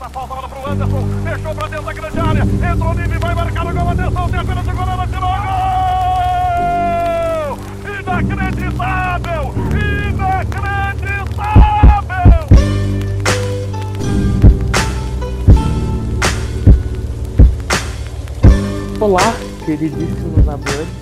a falta bola pro Anderson. Fechou pra dentro da grande área. Entrou Nive, vai marcar o gol. Atenção, tem apenas o goleiro, tirou gol! Inacreditável! Inacreditável! Olá, queridíssimos amantes.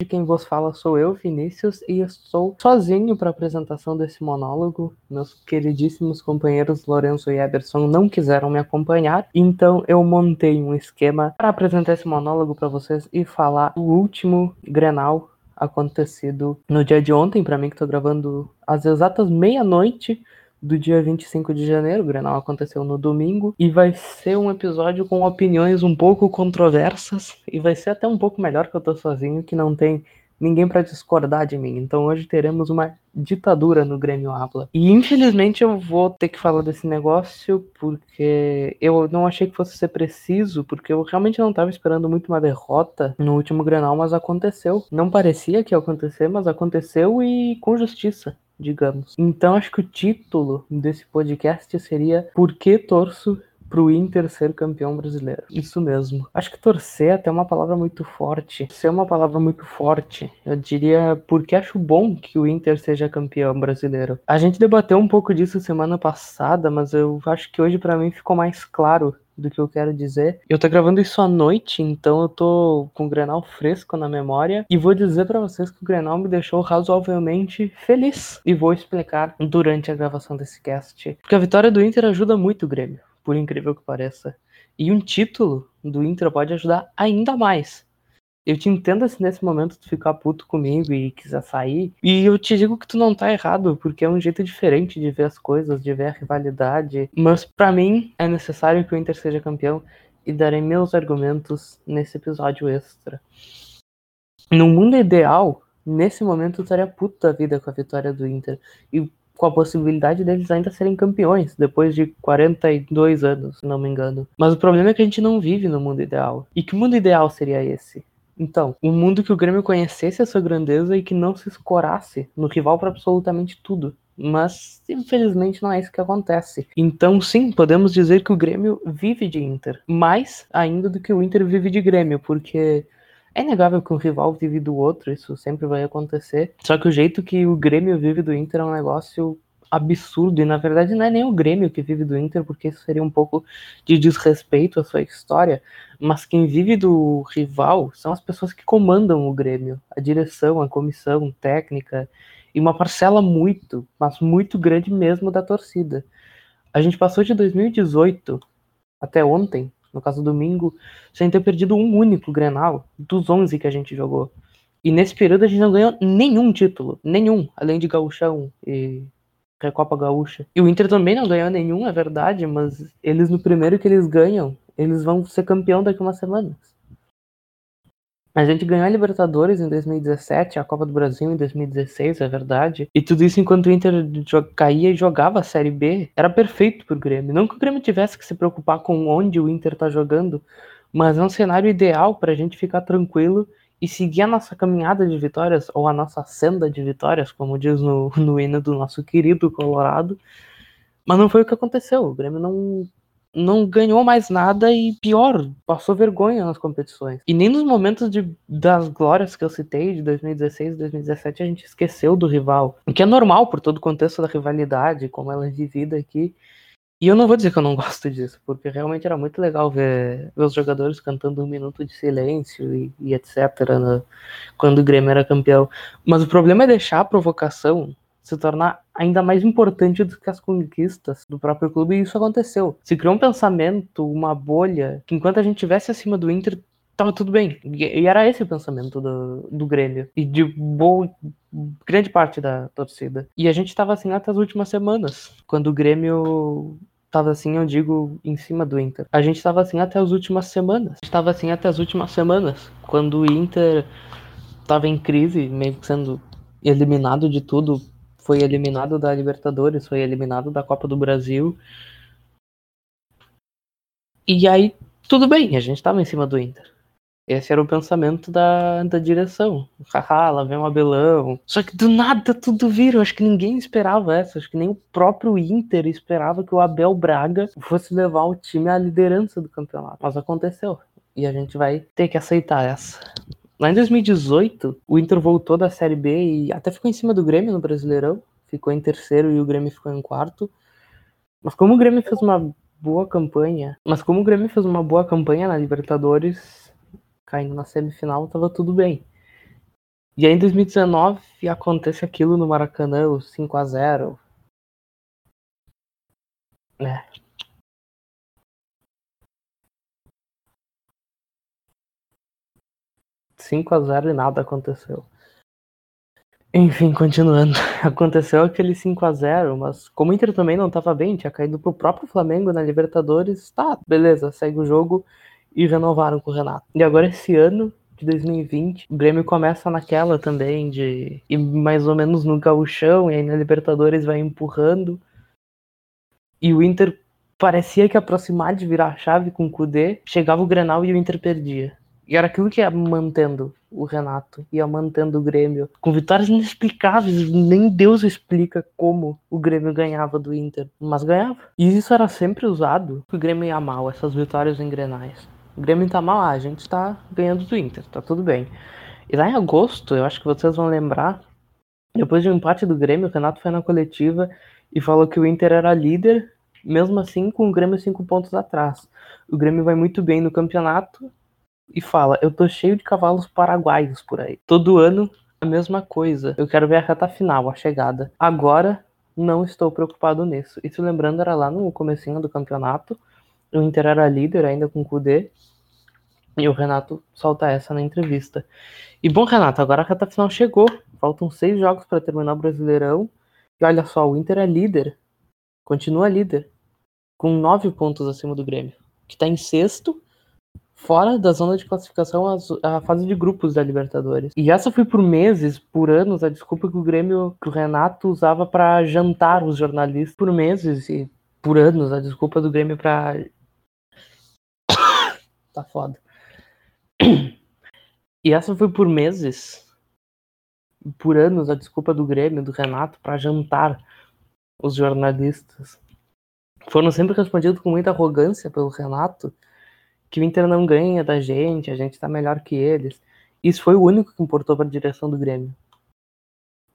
De quem vos fala sou eu, Vinícius, e estou sozinho para a apresentação desse monólogo. Meus queridíssimos companheiros Lourenço e Eberson não quiseram me acompanhar, então eu montei um esquema para apresentar esse monólogo para vocês e falar o último Grenal acontecido no dia de ontem, para mim que estou gravando às exatas meia-noite do dia 25 de janeiro. O Grenal aconteceu no domingo e vai ser um episódio com opiniões um pouco controversas e vai ser até um pouco melhor que eu tô sozinho, que não tem ninguém para discordar de mim. Então hoje teremos uma ditadura no Grêmio Habla. E infelizmente eu vou ter que falar desse negócio porque eu não achei que fosse ser preciso, porque eu realmente não estava esperando muito uma derrota no último Grenal, mas aconteceu. Não parecia que ia acontecer, mas aconteceu e com justiça digamos. Então acho que o título desse podcast seria Por que torço pro Inter ser campeão brasileiro. Isso mesmo. Acho que torcer até é uma palavra muito forte. Ser é uma palavra muito forte. Eu diria porque acho bom que o Inter seja campeão brasileiro. A gente debateu um pouco disso semana passada, mas eu acho que hoje para mim ficou mais claro do que eu quero dizer. Eu tô gravando isso à noite, então eu tô com o Grenal fresco na memória e vou dizer para vocês que o Grenal me deixou razoavelmente feliz e vou explicar durante a gravação desse cast. Porque a vitória do Inter ajuda muito o Grêmio, por incrível que pareça. E um título do Inter pode ajudar ainda mais. Eu te entendo se nesse momento tu ficar puto comigo e quiser sair. E eu te digo que tu não tá errado, porque é um jeito diferente de ver as coisas, de ver a rivalidade. Mas para mim é necessário que o Inter seja campeão e darei meus argumentos nesse episódio extra. No mundo ideal, nesse momento eu estaria puto da vida com a vitória do Inter. E com a possibilidade deles ainda serem campeões depois de 42 anos, se não me engano. Mas o problema é que a gente não vive no mundo ideal. E que mundo ideal seria esse? Então, um mundo que o Grêmio conhecesse a sua grandeza e que não se escorasse no rival para absolutamente tudo. Mas, infelizmente, não é isso que acontece. Então, sim, podemos dizer que o Grêmio vive de Inter. Mais ainda do que o Inter vive de Grêmio, porque é inegável que um rival vive do outro, isso sempre vai acontecer. Só que o jeito que o Grêmio vive do Inter é um negócio absurdo, e na verdade não é nem o Grêmio que vive do Inter, porque isso seria um pouco de desrespeito à sua história, mas quem vive do rival são as pessoas que comandam o Grêmio, a direção, a comissão técnica, e uma parcela muito, mas muito grande mesmo da torcida. A gente passou de 2018 até ontem, no caso domingo, sem ter perdido um único Grenal dos 11 que a gente jogou. E nesse período a gente não ganhou nenhum título, nenhum, além de gauchão e Recopa Gaúcha. E o Inter também não ganhou nenhum, é verdade, mas eles no primeiro que eles ganham, eles vão ser campeão daqui umas semanas. A gente ganhou a Libertadores em 2017, a Copa do Brasil em 2016, é verdade. E tudo isso enquanto o Inter caía e jogava a Série B. Era perfeito pro Grêmio. Não que o Grêmio tivesse que se preocupar com onde o Inter tá jogando, mas é um cenário ideal pra gente ficar tranquilo e seguir a nossa caminhada de vitórias, ou a nossa senda de vitórias, como diz no, no hino do nosso querido Colorado. Mas não foi o que aconteceu. O Grêmio não, não ganhou mais nada e, pior, passou vergonha nas competições. E nem nos momentos de, das glórias que eu citei, de 2016 e 2017, a gente esqueceu do rival. O que é normal por todo o contexto da rivalidade, como ela é vivida aqui. E eu não vou dizer que eu não gosto disso, porque realmente era muito legal ver, ver os jogadores cantando um minuto de silêncio e, e etc. Né, quando o Grêmio era campeão. Mas o problema é deixar a provocação se tornar ainda mais importante do que as conquistas do próprio clube, e isso aconteceu. Se criou um pensamento, uma bolha, que enquanto a gente estivesse acima do Inter, tava tudo bem. E era esse o pensamento do, do Grêmio. E de boa, grande parte da torcida. E a gente tava assim até as últimas semanas, quando o Grêmio tava assim, eu digo, em cima do Inter. A gente tava assim até as últimas semanas. A gente tava assim até as últimas semanas, quando o Inter tava em crise, meio que sendo eliminado de tudo. Foi eliminado da Libertadores, foi eliminado da Copa do Brasil. E aí, tudo bem, a gente tava em cima do Inter. Esse era o pensamento da, da direção. Haha, lá vem um Abelão. Só que do nada tudo vira. Acho que ninguém esperava essa. Acho que nem o próprio Inter esperava que o Abel Braga fosse levar o time à liderança do campeonato. Mas aconteceu. E a gente vai ter que aceitar essa. Lá em 2018, o Inter voltou da Série B e até ficou em cima do Grêmio no Brasileirão. Ficou em terceiro e o Grêmio ficou em quarto. Mas como o Grêmio fez uma boa campanha, mas como o Grêmio fez uma boa campanha na Libertadores, caindo na semifinal, tava tudo bem. E aí em 2019 acontece aquilo no Maracanã, o 5 a 0 É. Cinco a 0 e nada aconteceu. Enfim, continuando. Aconteceu aquele 5 a 0 mas como o Inter também não estava bem, tinha caído pro próprio Flamengo na Libertadores, tá, beleza, segue o jogo e renovaram com o Renato. E agora esse ano de 2020, o Grêmio começa naquela também de ir mais ou menos no gauchão, e aí na Libertadores vai empurrando. E o Inter parecia que aproximar de virar a chave com o Kudê, chegava o Grenal e o Inter perdia. E era aquilo que ia mantendo o Renato, ia mantendo o Grêmio. Com vitórias inexplicáveis, nem Deus explica como o Grêmio ganhava do Inter, mas ganhava. E isso era sempre usado, o Grêmio ia mal, essas vitórias em Grenais. O Grêmio tá mal, ah, a gente tá ganhando do Inter, tá tudo bem. E lá em agosto, eu acho que vocês vão lembrar, depois de um empate do Grêmio, o Renato foi na coletiva e falou que o Inter era líder, mesmo assim com o Grêmio cinco pontos atrás. O Grêmio vai muito bem no campeonato, e fala: Eu tô cheio de cavalos paraguaios por aí. Todo ano a mesma coisa. Eu quero ver a reta final, a chegada. Agora não estou preocupado nisso. Isso lembrando era lá no comecinho do campeonato. O Inter era líder ainda com o Kudê. E o Renato solta essa na entrevista. E bom, Renato, agora a reta final chegou. Faltam seis jogos para terminar o Brasileirão. E olha só, o Inter é líder. Continua líder. Com nove pontos acima do Grêmio. Que está em sexto fora da zona de classificação à fase de grupos da Libertadores. E essa foi por meses, por anos, a desculpa que o Grêmio, que o Renato usava para jantar os jornalistas. Por meses e por anos, a desculpa do Grêmio para tá foda. E essa foi por meses, por anos, a desculpa do Grêmio, do Renato, para jantar os jornalistas. Foram sempre respondidos com muita arrogância pelo Renato que o Inter não ganha da gente, a gente tá melhor que eles. Isso foi o único que importou para a direção do Grêmio.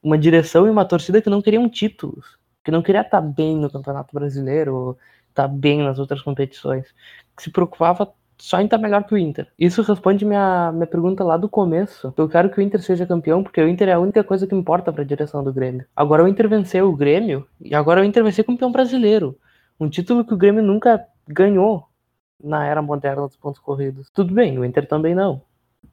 Uma direção e uma torcida que não queriam títulos, que não queria estar tá bem no Campeonato Brasileiro, estar tá bem nas outras competições, que se preocupava só estar tá melhor que o Inter. Isso responde minha, minha pergunta lá do começo. Eu quero que o Inter seja campeão, porque o Inter é a única coisa que importa para a direção do Grêmio. Agora o Inter venceu o Grêmio, e agora o Inter vai ser campeão brasileiro. Um título que o Grêmio nunca ganhou na era moderna dos pontos corridos. Tudo bem, o Inter também não.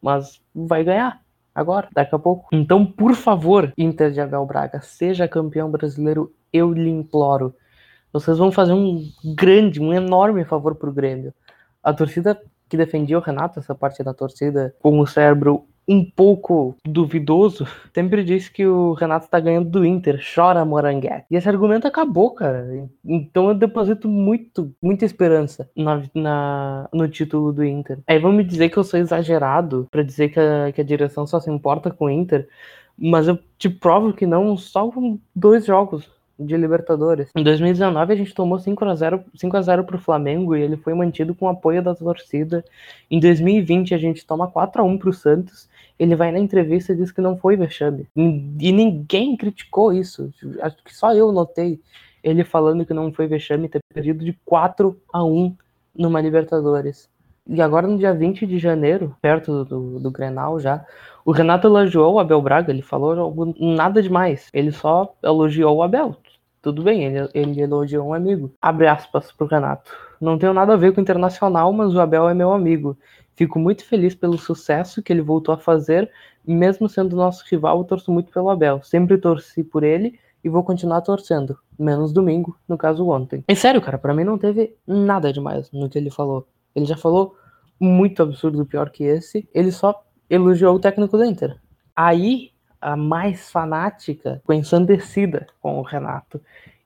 Mas vai ganhar agora, daqui a pouco. Então, por favor, Inter de Abel Braga, seja campeão brasileiro, eu lhe imploro. Vocês vão fazer um grande, um enorme favor pro Grêmio. A torcida que defendia o Renato, essa parte da torcida, com o cérebro um pouco duvidoso, sempre disse que o Renato tá ganhando do Inter, chora Moranguete. E esse argumento acabou, cara. Então eu deposito muito, muita esperança na, na, no título do Inter. Aí vão me dizer que eu sou exagerado para dizer que a, que a direção só se importa com o Inter, mas eu te provo que não, só com dois jogos de Libertadores. Em 2019 a gente tomou 5 a 0, 5 a 0 pro Flamengo e ele foi mantido com o apoio da torcida. Em 2020 a gente toma 4 a 1 pro Santos. Ele vai na entrevista e diz que não foi vexame. E ninguém criticou isso. Acho que só eu notei ele falando que não foi vexame ter perdido de 4 a 1 numa Libertadores. E agora no dia 20 de janeiro, perto do, do Grenal já, o Renato elogiou o Abel Braga, ele falou nada demais. Ele só elogiou o Abel. Tudo bem, ele, ele elogiou um amigo. Abre aspas pro Renato. Não tenho nada a ver com o Internacional, mas o Abel é meu amigo. Fico muito feliz pelo sucesso que ele voltou a fazer, mesmo sendo nosso rival, eu torço muito pelo Abel. Sempre torci por ele e vou continuar torcendo. Menos domingo, no caso ontem. É sério, cara, para mim não teve nada demais no que ele falou. Ele já falou muito absurdo pior que esse. Ele só elogiou o técnico do Inter. Aí, a mais fanática ficou ensandecida com o Renato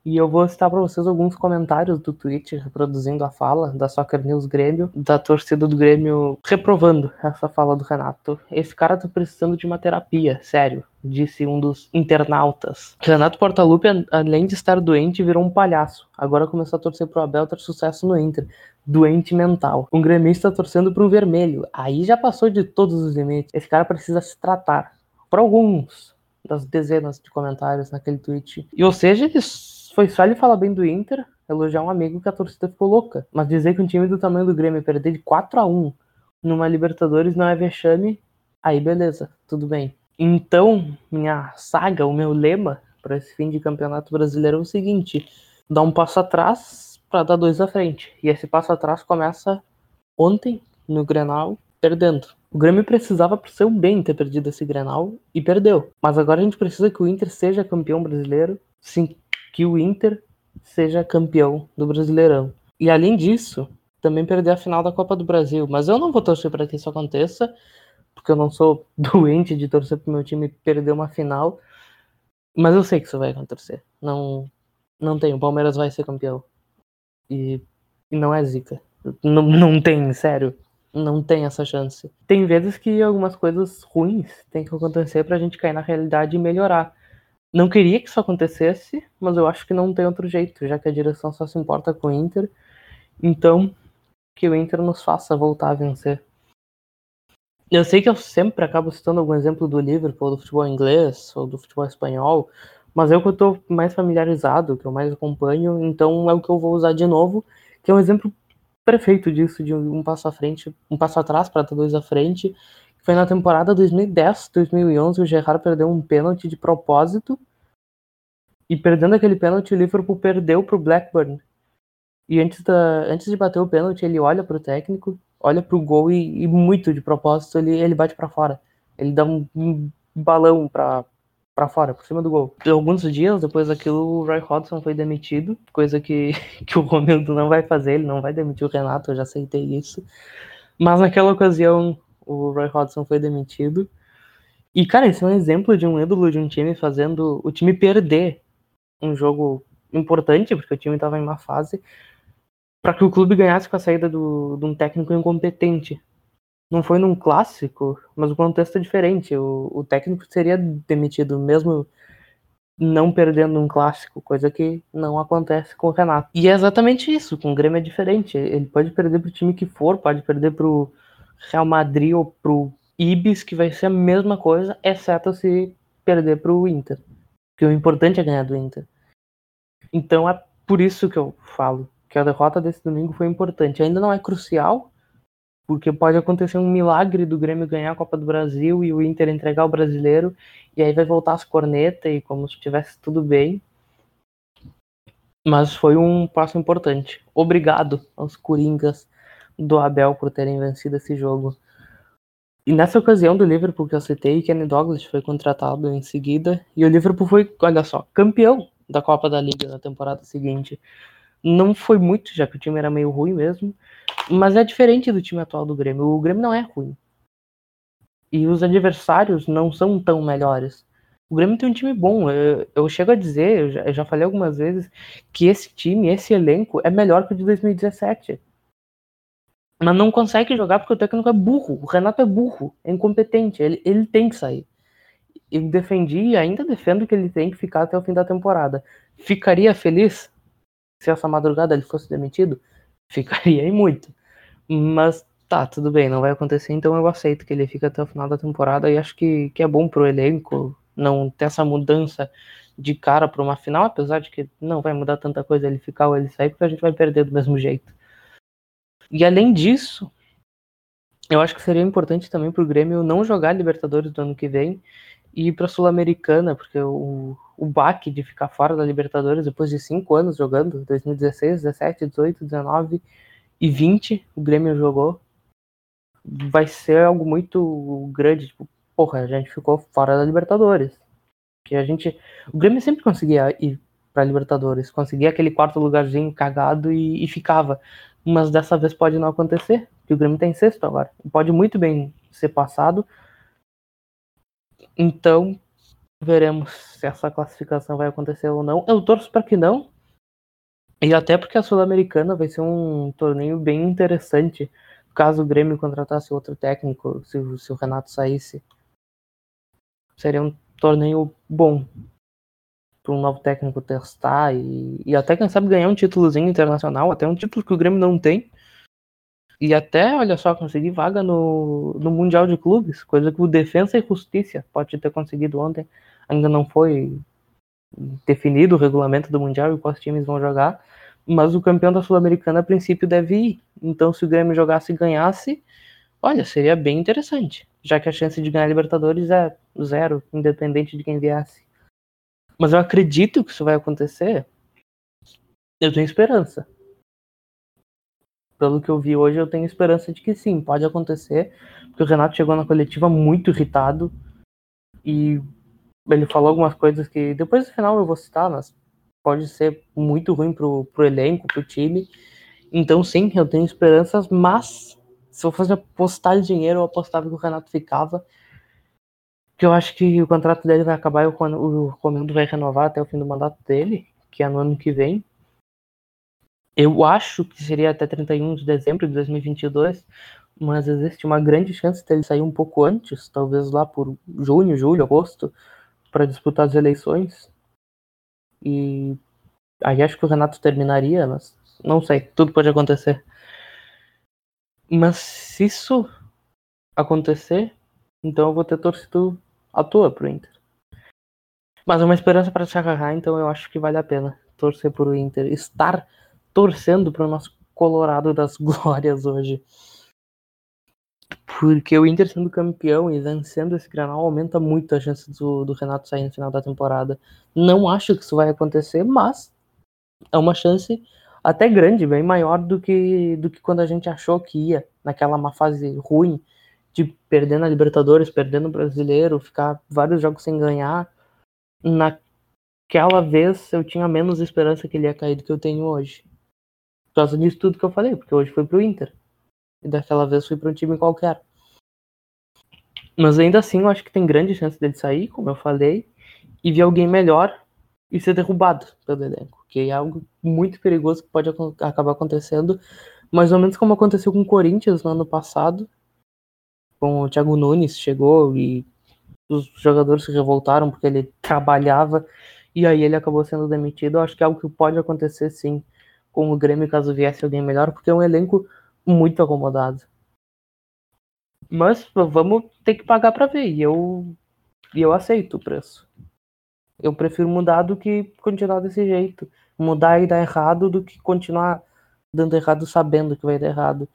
E eu vou citar para vocês alguns comentários do Twitter reproduzindo a fala da Soccer News Grêmio, da torcida do Grêmio reprovando essa fala do Renato. Esse cara tá precisando de uma terapia, sério, disse um dos internautas. Renato Portaluppi, além de estar doente, virou um palhaço. Agora começou a torcer pro Abel ter sucesso no Inter. Doente mental. Um gremista torcendo um vermelho. Aí já passou de todos os limites. Esse cara precisa se tratar. Por alguns das dezenas de comentários naquele tweet. E ou seja, eles foi só ele falar bem do Inter, elogiar um amigo que a torcida ficou louca. Mas dizer que um time do tamanho do Grêmio perder de 4 a 1 numa Libertadores não é vexame, aí beleza, tudo bem. Então, minha saga, o meu lema para esse fim de campeonato brasileiro é o seguinte: dar um passo atrás para dar dois à frente. E esse passo atrás começa ontem no Grenal, perdendo. O Grêmio precisava pro seu bem ter perdido esse Grenal e perdeu. Mas agora a gente precisa que o Inter seja campeão brasileiro, sim, que o Inter seja campeão do Brasileirão. E além disso, também perder a final da Copa do Brasil. Mas eu não vou torcer para que isso aconteça, porque eu não sou doente de torcer para meu time perder uma final. Mas eu sei que isso vai acontecer. Não, não tem. O Palmeiras vai ser campeão. E, e não é zica. Não, não tem, sério. Não tem essa chance. Tem vezes que algumas coisas ruins têm que acontecer pra gente cair na realidade e melhorar. Não queria que isso acontecesse, mas eu acho que não tem outro jeito, já que a direção só se importa com o Inter. Então, que o Inter nos faça voltar a vencer. Eu sei que eu sempre acabo citando algum exemplo do Liverpool, do futebol inglês ou do futebol espanhol, mas é o que eu estou mais familiarizado, que eu mais acompanho, então é o que eu vou usar de novo, que é um exemplo perfeito disso, de um passo à frente, um passo atrás para dois à frente, foi na temporada 2010-2011 o Gerrard perdeu um pênalti de propósito e perdendo aquele pênalti o Liverpool perdeu para o Blackburn. E antes, da, antes de bater o pênalti ele olha para o técnico, olha para o gol e, e, muito de propósito ele, ele bate para fora. Ele dá um, um balão para para fora, por cima do gol. Alguns dias depois daquilo, o Roy Hodgson foi demitido, coisa que, que o Romildo não vai fazer, ele não vai demitir o Renato, eu já aceitei isso. Mas naquela ocasião, o Roy Hodgson foi demitido. E, cara, esse é um exemplo de um ídolo de um time fazendo o time perder um jogo importante, porque o time estava em uma fase, para que o clube ganhasse com a saída do, de um técnico incompetente. Não foi num clássico, mas o contexto é diferente. O, o técnico seria demitido, mesmo não perdendo um clássico, coisa que não acontece com o Renato. E é exatamente isso, com o Grêmio é diferente. Ele pode perder pro time que for, pode perder pro Real Madrid ou pro Ibis, que vai ser a mesma coisa, exceto se perder pro Inter. Porque o importante é ganhar do Inter. Então é por isso que eu falo que a derrota desse domingo foi importante. Ainda não é crucial, porque pode acontecer um milagre do Grêmio ganhar a Copa do Brasil e o Inter entregar o brasileiro, e aí vai voltar as cornetas e como se tivesse tudo bem. Mas foi um passo importante. Obrigado aos Coringas do Abel por terem vencido esse jogo. E nessa ocasião do Liverpool que eu citei, Kenny Douglas foi contratado em seguida, e o Liverpool foi, olha só, campeão da Copa da Liga na temporada seguinte. Não foi muito, já que o time era meio ruim mesmo, mas é diferente do time atual do Grêmio. O Grêmio não é ruim. E os adversários não são tão melhores. O Grêmio tem um time bom. Eu, eu chego a dizer, eu já, eu já falei algumas vezes, que esse time, esse elenco, é melhor que o de 2017 mas não consegue jogar porque o técnico é burro. O Renato é burro, é incompetente. Ele, ele tem que sair. Eu defendi e ainda defendo que ele tem que ficar até o fim da temporada. Ficaria feliz se essa madrugada ele fosse demitido? Ficaria e muito. Mas tá, tudo bem, não vai acontecer, então eu aceito que ele fique até o final da temporada e acho que, que é bom pro elenco não ter essa mudança de cara para uma final, apesar de que não vai mudar tanta coisa ele ficar ou ele sair, porque a gente vai perder do mesmo jeito. E além disso, eu acho que seria importante também para o Grêmio não jogar Libertadores do ano que vem e ir para a Sul-Americana, porque o, o baque de ficar fora da Libertadores depois de cinco anos jogando, 2016, 17, 18, 19 e 20, o Grêmio jogou, vai ser algo muito grande. Tipo, porra, a gente ficou fora da Libertadores. Que a gente. O Grêmio sempre conseguia ir para Libertadores, conseguia aquele quarto lugarzinho cagado e, e ficava mas dessa vez pode não acontecer, que o Grêmio tem tá sexto agora. Pode muito bem ser passado. Então, veremos se essa classificação vai acontecer ou não. Eu torço para que não, E até porque a Sul-Americana vai ser um torneio bem interessante, caso o Grêmio contratasse outro técnico, se, se o Renato saísse. Seria um torneio bom para um novo técnico testar e, e até, quem sabe, ganhar um títulozinho internacional, até um título que o Grêmio não tem. E até, olha só, conseguir vaga no, no Mundial de Clubes, coisa que o Defensa e Justiça pode ter conseguido ontem. Ainda não foi definido o regulamento do Mundial e quais times vão jogar, mas o campeão da Sul-Americana a princípio deve ir. Então, se o Grêmio jogasse e ganhasse, olha, seria bem interessante, já que a chance de ganhar Libertadores é zero, independente de quem viesse. Mas eu acredito que isso vai acontecer. Eu tenho esperança pelo que eu vi hoje, eu tenho esperança de que sim, pode acontecer, porque o Renato chegou na coletiva muito irritado e ele falou algumas coisas que depois no final eu vou citar, mas pode ser muito ruim pro, pro elenco, pro time. Então sim, eu tenho esperanças, mas se eu fosse apostar dinheiro, eu apostava que o Renato ficava. Que eu acho que o contrato dele vai acabar e o, o Comendo vai renovar até o fim do mandato dele, que é no ano que vem. Eu acho que seria até 31 de dezembro de 2022, mas existe uma grande chance dele sair um pouco antes, talvez lá por junho, julho, agosto, para disputar as eleições. E aí acho que o Renato terminaria, mas não sei, tudo pode acontecer. Mas se isso acontecer, então eu vou ter torcido à toa pro Inter. Mas é uma esperança para agarrar, então eu acho que vale a pena torcer pro Inter. Estar torcendo para o nosso Colorado das glórias hoje. Porque o Inter sendo campeão e vencendo esse granal aumenta muito a chance do, do Renato sair no final da temporada. Não acho que isso vai acontecer, mas é uma chance até grande, bem maior do que, do que quando a gente achou que ia, naquela uma fase ruim, de perder na Libertadores, perder no Brasileiro, ficar vários jogos sem ganhar. Naquela vez eu tinha menos esperança que ele ia cair do que eu tenho hoje causa disso tudo que eu falei, porque hoje foi pro Inter. E daquela vez foi para um time qualquer. Mas ainda assim, eu acho que tem grande chance dele sair, como eu falei, e vir alguém melhor e ser derrubado pelo elenco, que é algo muito perigoso que pode acabar acontecendo, mais ou menos como aconteceu com o Corinthians no ano passado, com o Thiago Nunes chegou e os jogadores se revoltaram porque ele trabalhava e aí ele acabou sendo demitido. Eu acho que é algo que pode acontecer sim com o Grêmio caso viesse alguém melhor, porque é um elenco muito acomodado. Mas vamos ter que pagar para ver, e eu, e eu aceito o preço. Eu prefiro mudar do que continuar desse jeito. Mudar e dar errado do que continuar dando errado sabendo que vai dar errado.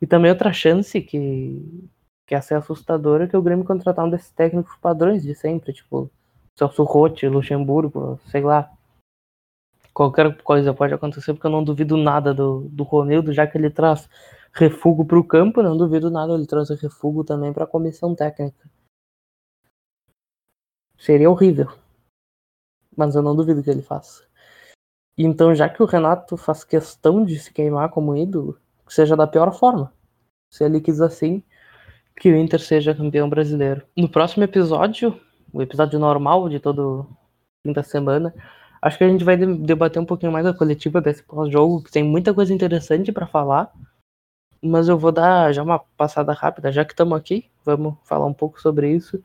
E também outra chance que, que é ser assustadora é que o Grêmio contratar um desses técnicos padrões de sempre, tipo Celso Rotti, Luxemburgo, sei lá qualquer coisa pode acontecer, porque eu não duvido nada do, do Romildo, já que ele traz refúgio para o campo, não duvido nada ele traz refúgio também para a comissão técnica. Seria horrível, mas eu não duvido que ele faça. Então, já que o Renato faz questão de se queimar como ídolo, que seja da pior forma. Se ele quis assim, que o Inter seja campeão brasileiro. No próximo episódio, o episódio normal de todo quinta semana, Acho que a gente vai debater um pouquinho mais a coletiva desse pós-jogo, que tem muita coisa interessante para falar. Mas eu vou dar já uma passada rápida, já que estamos aqui, vamos falar um pouco sobre isso.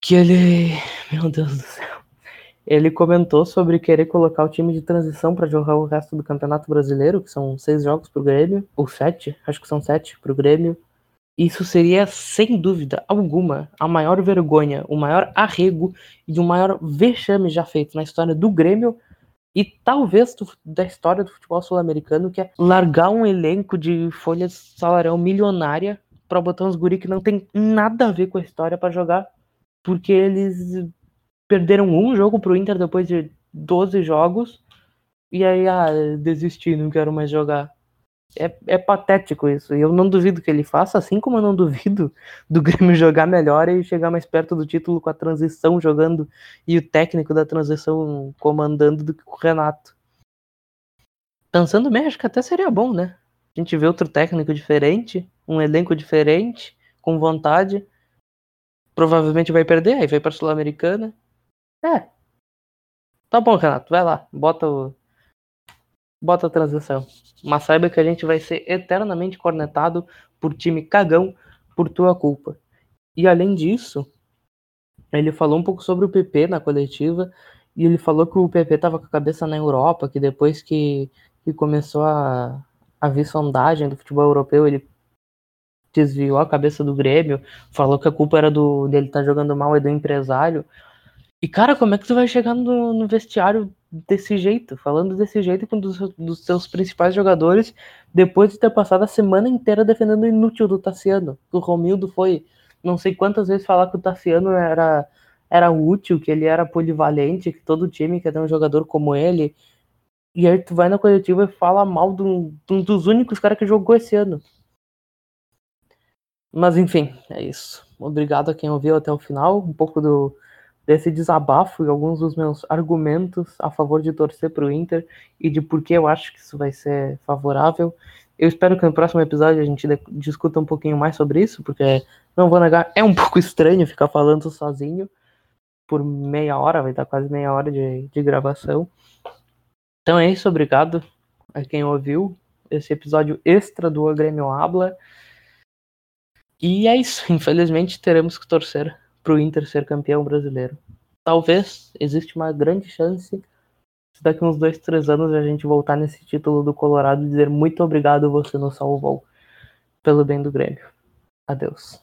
Que ele. Meu Deus do céu. Ele comentou sobre querer colocar o time de transição para jogar o resto do Campeonato Brasileiro, que são seis jogos pro Grêmio, ou sete, acho que são sete pro Grêmio. Isso seria, sem dúvida alguma, a maior vergonha, o maior arrego e o maior vexame já feito na história do Grêmio e talvez do, da história do futebol sul-americano, que é largar um elenco de folha de salarial milionária para botar uns guri que não tem nada a ver com a história para jogar, porque eles perderam um jogo pro Inter depois de 12 jogos e aí, ah, desisti, não quero mais jogar. É, é patético isso. E eu não duvido que ele faça, assim como eu não duvido do Grêmio jogar melhor e chegar mais perto do título com a transição jogando e o técnico da transição comandando do que o Renato. Pensando bem, acho que até seria bom, né? A gente vê outro técnico diferente, um elenco diferente, com vontade. Provavelmente vai perder, aí vai pra Sul-Americana. É. Tá bom, Renato, vai lá, bota o bota a transição. Mas saiba que a gente vai ser eternamente cornetado por time cagão por tua culpa. E além disso, ele falou um pouco sobre o PP na coletiva e ele falou que o PP estava com a cabeça na Europa, que depois que, que começou a, a vir sondagem do futebol europeu, ele desviou a cabeça do Grêmio, falou que a culpa era do dele estar tá jogando mal e do empresário. E cara, como é que tu vai chegar no, no vestiário desse jeito, falando desse jeito com um dos, dos seus principais jogadores, depois de ter passado a semana inteira defendendo o inútil do Tassiano? O Romildo foi não sei quantas vezes falar que o Tassiano era, era útil, que ele era polivalente, que todo time quer ter um jogador como ele. E aí tu vai na coletiva e fala mal de um, dos únicos caras que jogou esse ano. Mas enfim, é isso. Obrigado a quem ouviu até o final. Um pouco do, desse desabafo e alguns dos meus argumentos a favor de torcer para o Inter e de por que eu acho que isso vai ser favorável. Eu espero que no próximo episódio a gente discuta um pouquinho mais sobre isso, porque não vou negar, é um pouco estranho ficar falando sozinho por meia hora, vai dar quase meia hora de, de gravação. Então é isso, obrigado a quem ouviu esse episódio extra do Grêmio Habla. E é isso, infelizmente teremos que torcer para o Inter ser campeão brasileiro. Talvez existe uma grande chance se daqui uns dois, três anos a gente voltar nesse título do Colorado e dizer muito obrigado, você nos salvou pelo bem do Grêmio. Adeus.